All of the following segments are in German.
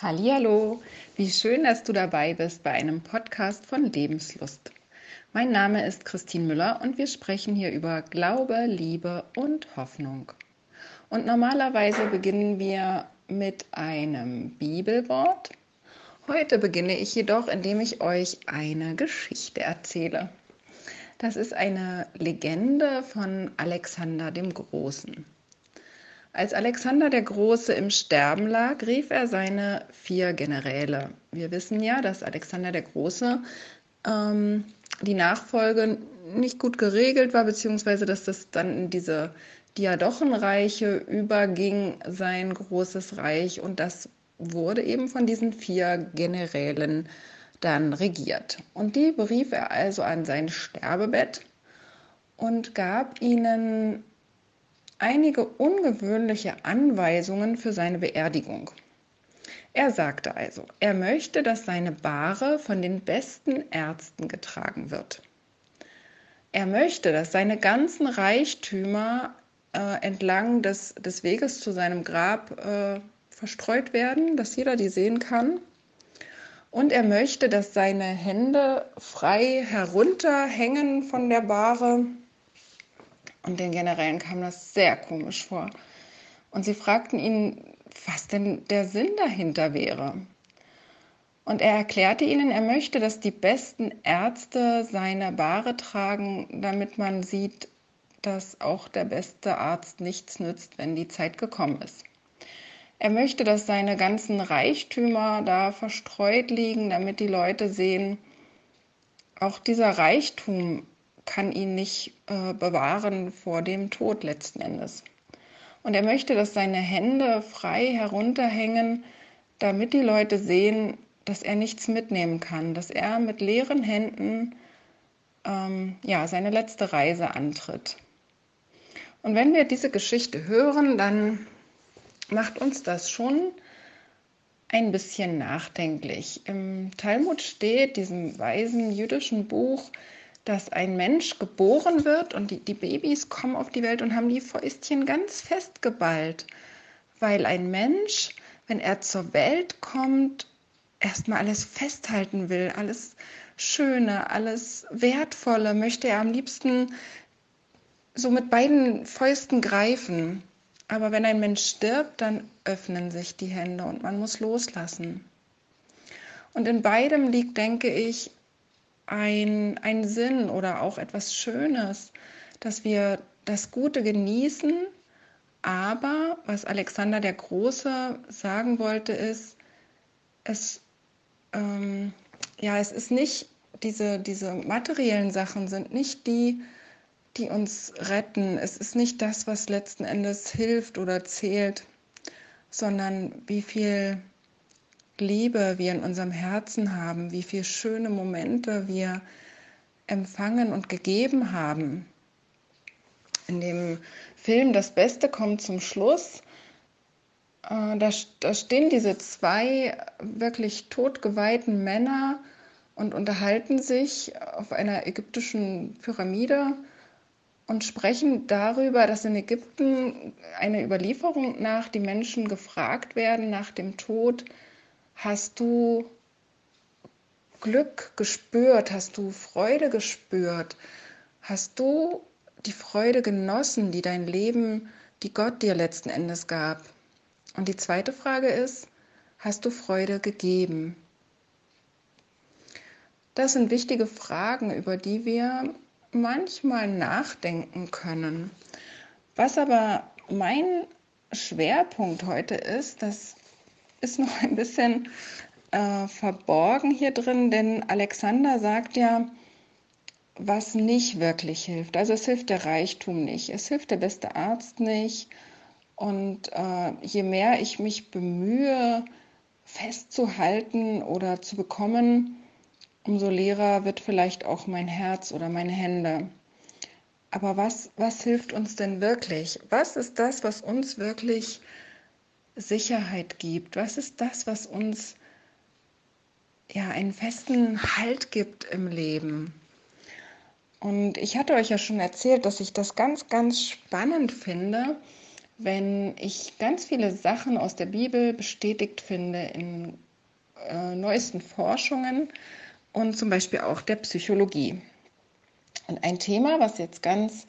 Hallo, wie schön, dass du dabei bist bei einem Podcast von Lebenslust. Mein Name ist Christine Müller und wir sprechen hier über Glaube, Liebe und Hoffnung. Und normalerweise beginnen wir mit einem Bibelwort. Heute beginne ich jedoch, indem ich euch eine Geschichte erzähle. Das ist eine Legende von Alexander dem Großen. Als Alexander der Große im Sterben lag, rief er seine vier Generäle. Wir wissen ja, dass Alexander der Große ähm, die Nachfolge nicht gut geregelt war, beziehungsweise dass das dann in diese Diadochenreiche überging, sein großes Reich. Und das wurde eben von diesen vier Generälen dann regiert. Und die berief er also an sein Sterbebett und gab ihnen einige ungewöhnliche Anweisungen für seine Beerdigung. Er sagte also, er möchte, dass seine Bahre von den besten Ärzten getragen wird. Er möchte, dass seine ganzen Reichtümer äh, entlang des, des Weges zu seinem Grab äh, verstreut werden, dass jeder die sehen kann. Und er möchte, dass seine Hände frei herunterhängen von der Bahre und den Generälen kam das sehr komisch vor. Und sie fragten ihn, was denn der Sinn dahinter wäre. Und er erklärte ihnen, er möchte, dass die besten Ärzte seine Bahre tragen, damit man sieht, dass auch der beste Arzt nichts nützt, wenn die Zeit gekommen ist. Er möchte, dass seine ganzen Reichtümer da verstreut liegen, damit die Leute sehen, auch dieser Reichtum kann ihn nicht äh, bewahren vor dem Tod letzten Endes. Und er möchte, dass seine Hände frei herunterhängen, damit die Leute sehen, dass er nichts mitnehmen kann, dass er mit leeren Händen ähm, ja, seine letzte Reise antritt. Und wenn wir diese Geschichte hören, dann macht uns das schon ein bisschen nachdenklich. Im Talmud steht, diesem weisen jüdischen Buch, dass ein Mensch geboren wird und die, die Babys kommen auf die Welt und haben die Fäustchen ganz fest geballt, weil ein Mensch, wenn er zur Welt kommt, erstmal alles festhalten will, alles Schöne, alles Wertvolle, möchte er am liebsten so mit beiden Fäusten greifen. Aber wenn ein Mensch stirbt, dann öffnen sich die Hände und man muss loslassen. Und in beidem liegt, denke ich, ein, ein Sinn oder auch etwas Schönes, dass wir das Gute genießen, aber was Alexander der Große sagen wollte, ist, es, ähm, ja, es ist nicht, diese, diese materiellen Sachen sind nicht die, die uns retten. Es ist nicht das, was letzten Endes hilft oder zählt, sondern wie viel Liebe wir in unserem Herzen haben, wie viele schöne Momente wir empfangen und gegeben haben. In dem Film Das Beste kommt zum Schluss. Äh, da, da stehen diese zwei wirklich totgeweihten Männer und unterhalten sich auf einer ägyptischen Pyramide und sprechen darüber, dass in Ägypten eine Überlieferung nach die Menschen gefragt werden nach dem Tod, Hast du Glück gespürt? Hast du Freude gespürt? Hast du die Freude genossen, die dein Leben, die Gott dir letzten Endes gab? Und die zweite Frage ist, hast du Freude gegeben? Das sind wichtige Fragen, über die wir manchmal nachdenken können. Was aber mein Schwerpunkt heute ist, dass ist noch ein bisschen äh, verborgen hier drin, denn Alexander sagt ja, was nicht wirklich hilft. Also es hilft der Reichtum nicht, es hilft der beste Arzt nicht. Und äh, je mehr ich mich bemühe, festzuhalten oder zu bekommen, umso leerer wird vielleicht auch mein Herz oder meine Hände. Aber was, was hilft uns denn wirklich? Was ist das, was uns wirklich Sicherheit gibt? Was ist das, was uns ja einen festen Halt gibt im Leben? Und ich hatte euch ja schon erzählt, dass ich das ganz, ganz spannend finde, wenn ich ganz viele Sachen aus der Bibel bestätigt finde in äh, neuesten Forschungen und zum Beispiel auch der Psychologie. Und ein Thema, was jetzt ganz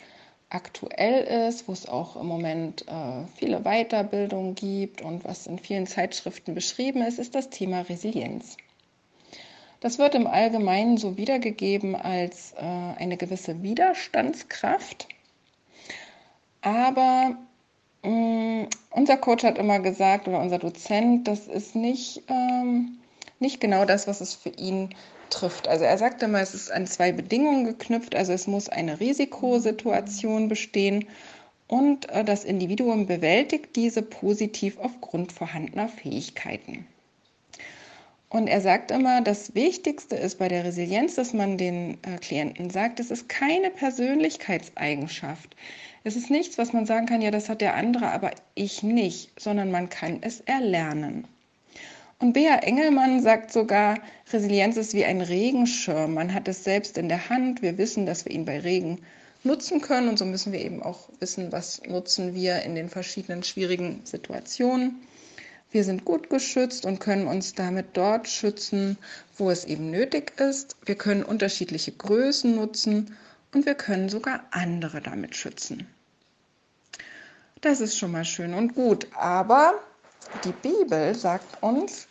aktuell ist, wo es auch im Moment äh, viele Weiterbildungen gibt und was in vielen Zeitschriften beschrieben ist, ist das Thema Resilienz. Das wird im Allgemeinen so wiedergegeben als äh, eine gewisse Widerstandskraft. Aber mh, mm, unser Coach hat immer gesagt, oder unser Dozent, das ist nicht, ähm, nicht genau das, was es für ihn trifft. Also er sagt immer, es ist an zwei Bedingungen geknüpft. Also es muss eine Risikosituation bestehen und äh, das Individuum bewältigt diese positiv aufgrund vorhandener Fähigkeiten. Und er sagt immer, das Wichtigste ist bei der Resilienz, dass man den äh, Klienten sagt, es ist keine Persönlichkeitseigenschaft. Es ist nichts, was man sagen kann, ja, das hat der andere, aber ich nicht, sondern man kann es erlernen. Und Bea Engelmann sagt sogar, Resilienz ist wie ein Regenschirm. Man hat es selbst in der Hand. Wir wissen, dass wir ihn bei Regen nutzen können. Und so müssen wir eben auch wissen, was nutzen wir in den verschiedenen schwierigen Situationen. Wir sind gut geschützt und können uns damit dort schützen, wo es eben nötig ist. Wir können unterschiedliche Größen nutzen und wir können sogar andere damit schützen. Das ist schon mal schön und gut. Aber die Bibel sagt uns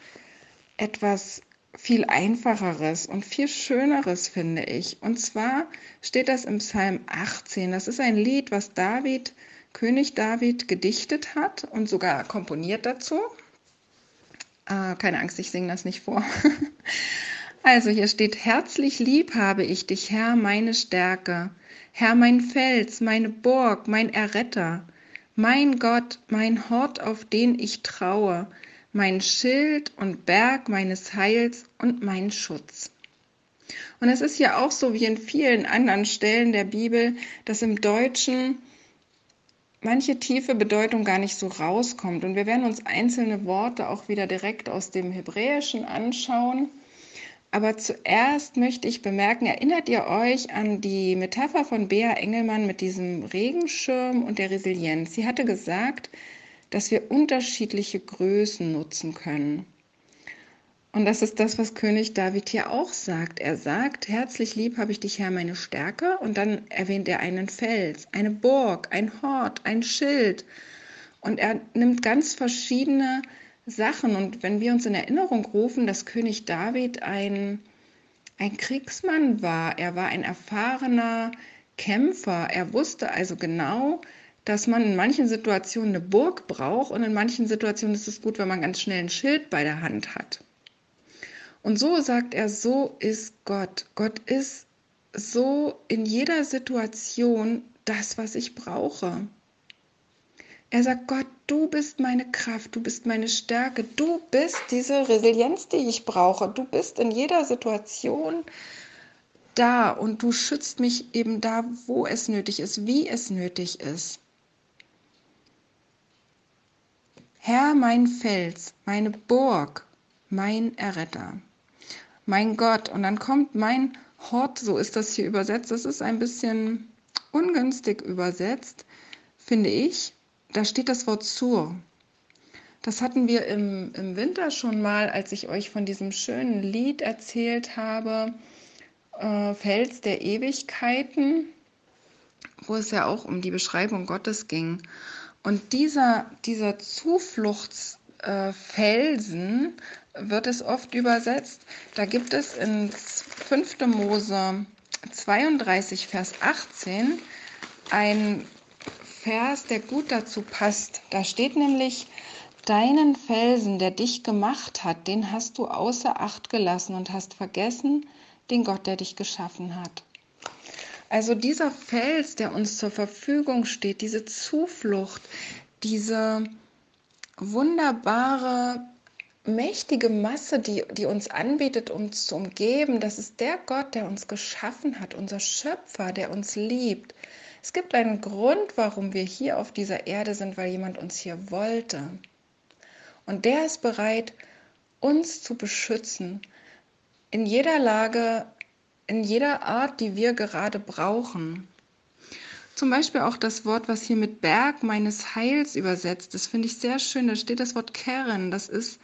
etwas viel einfacheres und viel schöneres, finde ich. Und zwar steht das im Psalm 18. Das ist ein Lied, was David, König David, gedichtet hat und sogar komponiert dazu. Äh, keine Angst, ich singe das nicht vor. also hier steht, herzlich lieb habe ich dich, Herr, meine Stärke, Herr, mein Fels, meine Burg, mein Erretter, mein Gott, mein Hort, auf den ich traue, mein Schild und Berg meines Heils und mein Schutz. Und es ist ja auch so wie in vielen anderen Stellen der Bibel, dass im Deutschen manche tiefe Bedeutung gar nicht so rauskommt. Und wir werden uns einzelne Worte auch wieder direkt aus dem Hebräischen anschauen. Aber zuerst möchte ich bemerken, erinnert ihr euch an die Metapher von Bea Engelmann mit diesem Regenschirm und der Resilienz? Sie hatte gesagt, dass wir unterschiedliche Größen nutzen können. Und das ist das, was König David hier auch sagt. Er sagt, herzlich lieb habe ich dich, Herr, meine Stärke. Und dann erwähnt er einen Fels, eine Burg, ein Hort, ein Schild. Und er nimmt ganz verschiedene Sachen. Und wenn wir uns in Erinnerung rufen, dass König David ein, ein Kriegsmann war, er war ein erfahrener Kämpfer. Er wusste also genau, dass man in manchen Situationen eine Burg braucht und in manchen Situationen ist es gut, wenn man ganz schnell ein Schild bei der Hand hat. Und so sagt er, so ist Gott. Gott ist so in jeder Situation das, was ich brauche. Er sagt, Gott, du bist meine Kraft, du bist meine Stärke, du bist diese Resilienz, die ich brauche. Du bist in jeder Situation da und du schützt mich eben da, wo es nötig ist, wie es nötig ist. Herr, mein Fels, meine Burg, mein Erretter, mein Gott. Und dann kommt mein Hort, so ist das hier übersetzt. Das ist ein bisschen ungünstig übersetzt, finde ich. Da steht das Wort zur. Das hatten wir im, im Winter schon mal, als ich euch von diesem schönen Lied erzählt habe, äh, Fels der Ewigkeiten, wo es ja auch um die Beschreibung Gottes ging. Und dieser, dieser Zufluchtsfelsen äh, wird es oft übersetzt. Da gibt es in 5. Mose 32, Vers 18 ein Vers, der gut dazu passt. Da steht nämlich, deinen Felsen, der dich gemacht hat, den hast du außer Acht gelassen und hast vergessen den Gott, der dich geschaffen hat. Also dieser Fels, der uns zur Verfügung steht, diese Zuflucht, diese wunderbare, mächtige Masse, die, die uns anbietet, uns zu umgeben, das ist der Gott, der uns geschaffen hat, unser Schöpfer, der uns liebt. Es gibt einen Grund, warum wir hier auf dieser Erde sind, weil jemand uns hier wollte. Und der ist bereit, uns zu beschützen, in jeder Lage in jeder Art, die wir gerade brauchen. zum Beispiel auch das Wort, was hier mit Berg meines Heils übersetzt. Das finde ich sehr schön. Da steht das Wort Keren. Das ist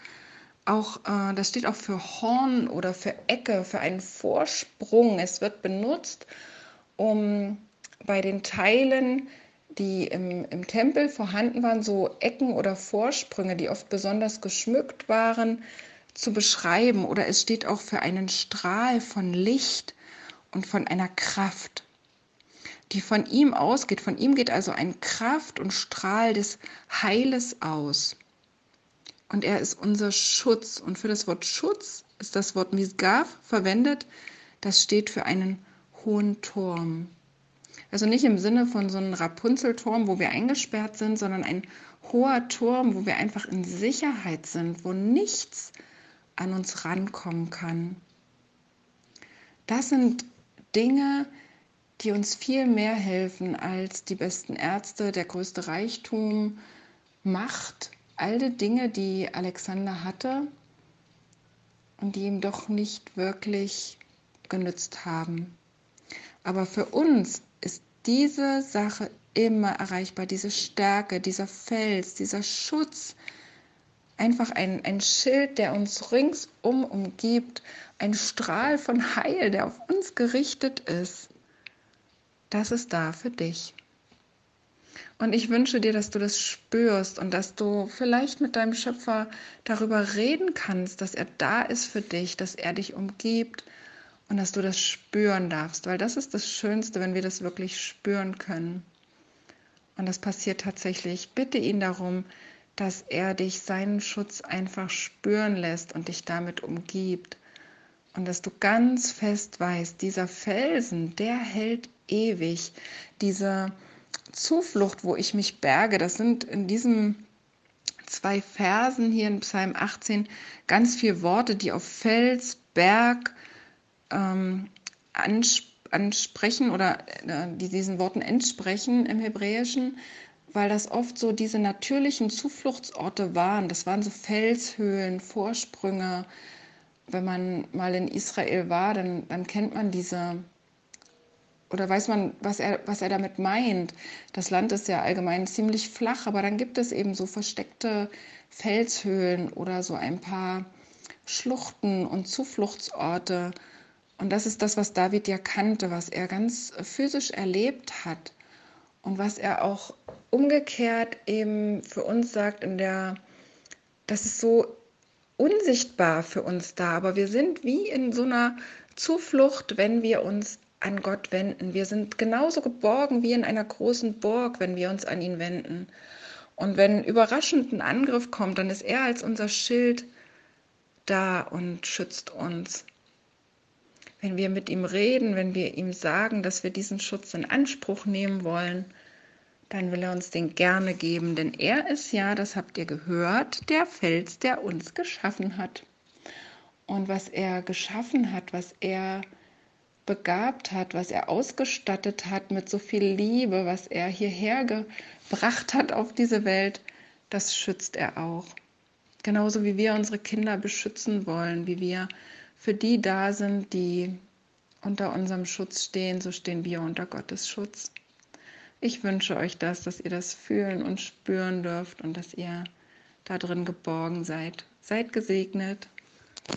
auch, äh, das steht auch für Horn oder für Ecke, für einen Vorsprung. Es wird benutzt, um bei den Teilen, die im, im Tempel vorhanden waren, so Ecken oder Vorsprünge, die oft besonders geschmückt waren, zu beschreiben. Oder es steht auch für einen Strahl von Licht und von einer Kraft, die von ihm ausgeht. Von ihm geht also ein Kraft und Strahl des Heiles aus. Und er ist unser Schutz. Und für das Wort Schutz ist das Wort Misgav verwendet. Das steht für einen hohen Turm. Also nicht im Sinne von so einem Rapunzelturm, wo wir eingesperrt sind, sondern ein hoher Turm, wo wir einfach in Sicherheit sind, wo nichts an uns rankommen kann. Das sind Dinge, die uns viel mehr helfen als die besten Ärzte, der größte Reichtum, Macht, all die Dinge, die Alexander hatte und die ihm doch nicht wirklich genützt haben. Aber für uns diese Sache immer erreichbar, diese Stärke, dieser Fels, dieser Schutz, einfach ein, ein Schild, der uns ringsum umgibt, ein Strahl von Heil, der auf uns gerichtet ist. Das ist da für dich. Und ich wünsche dir, dass du das spürst und dass du vielleicht mit deinem Schöpfer darüber reden kannst, dass er da ist für dich, dass er dich umgibt und dass du das spüren darfst, weil das ist das Schönste, wenn wir das wirklich spüren können. Und das passiert tatsächlich. Bitte ihn darum, dass er dich seinen Schutz einfach spüren lässt und dich damit umgibt. Und dass du ganz fest weißt, dieser Felsen, der hält ewig. Diese Zuflucht, wo ich mich berge, das sind in diesen zwei Versen hier in Psalm 18 ganz viele Worte, die auf Fels, Berg ähm, ansprechen oder äh, die diesen Worten entsprechen im Hebräischen weil das oft so diese natürlichen Zufluchtsorte waren. Das waren so Felshöhlen, Vorsprünge. Wenn man mal in Israel war, dann, dann kennt man diese, oder weiß man, was er, was er damit meint. Das Land ist ja allgemein ziemlich flach, aber dann gibt es eben so versteckte Felshöhlen oder so ein paar Schluchten und Zufluchtsorte. Und das ist das, was David ja kannte, was er ganz physisch erlebt hat und was er auch umgekehrt eben für uns sagt, in der, das ist so unsichtbar für uns da, aber wir sind wie in so einer Zuflucht, wenn wir uns an Gott wenden. Wir sind genauso geborgen wie in einer großen Burg, wenn wir uns an ihn wenden. Und wenn überraschend ein Angriff kommt, dann ist er als unser Schild da und schützt uns. Wenn wir mit ihm reden, wenn wir ihm sagen, dass wir diesen Schutz in Anspruch nehmen wollen, dann will er uns den gerne geben, denn er ist ja, das habt ihr gehört, der Fels, der uns geschaffen hat. Und was er geschaffen hat, was er begabt hat, was er ausgestattet hat mit so viel Liebe, was er hierher gebracht hat auf diese Welt, das schützt er auch. Genauso wie wir unsere Kinder beschützen wollen, wie wir für die da sind, die unter unserem Schutz stehen, so stehen wir unter Gottes Schutz. Ich wünsche euch das, dass ihr das fühlen und spüren dürft und dass ihr da drin geborgen seid. Seid gesegnet.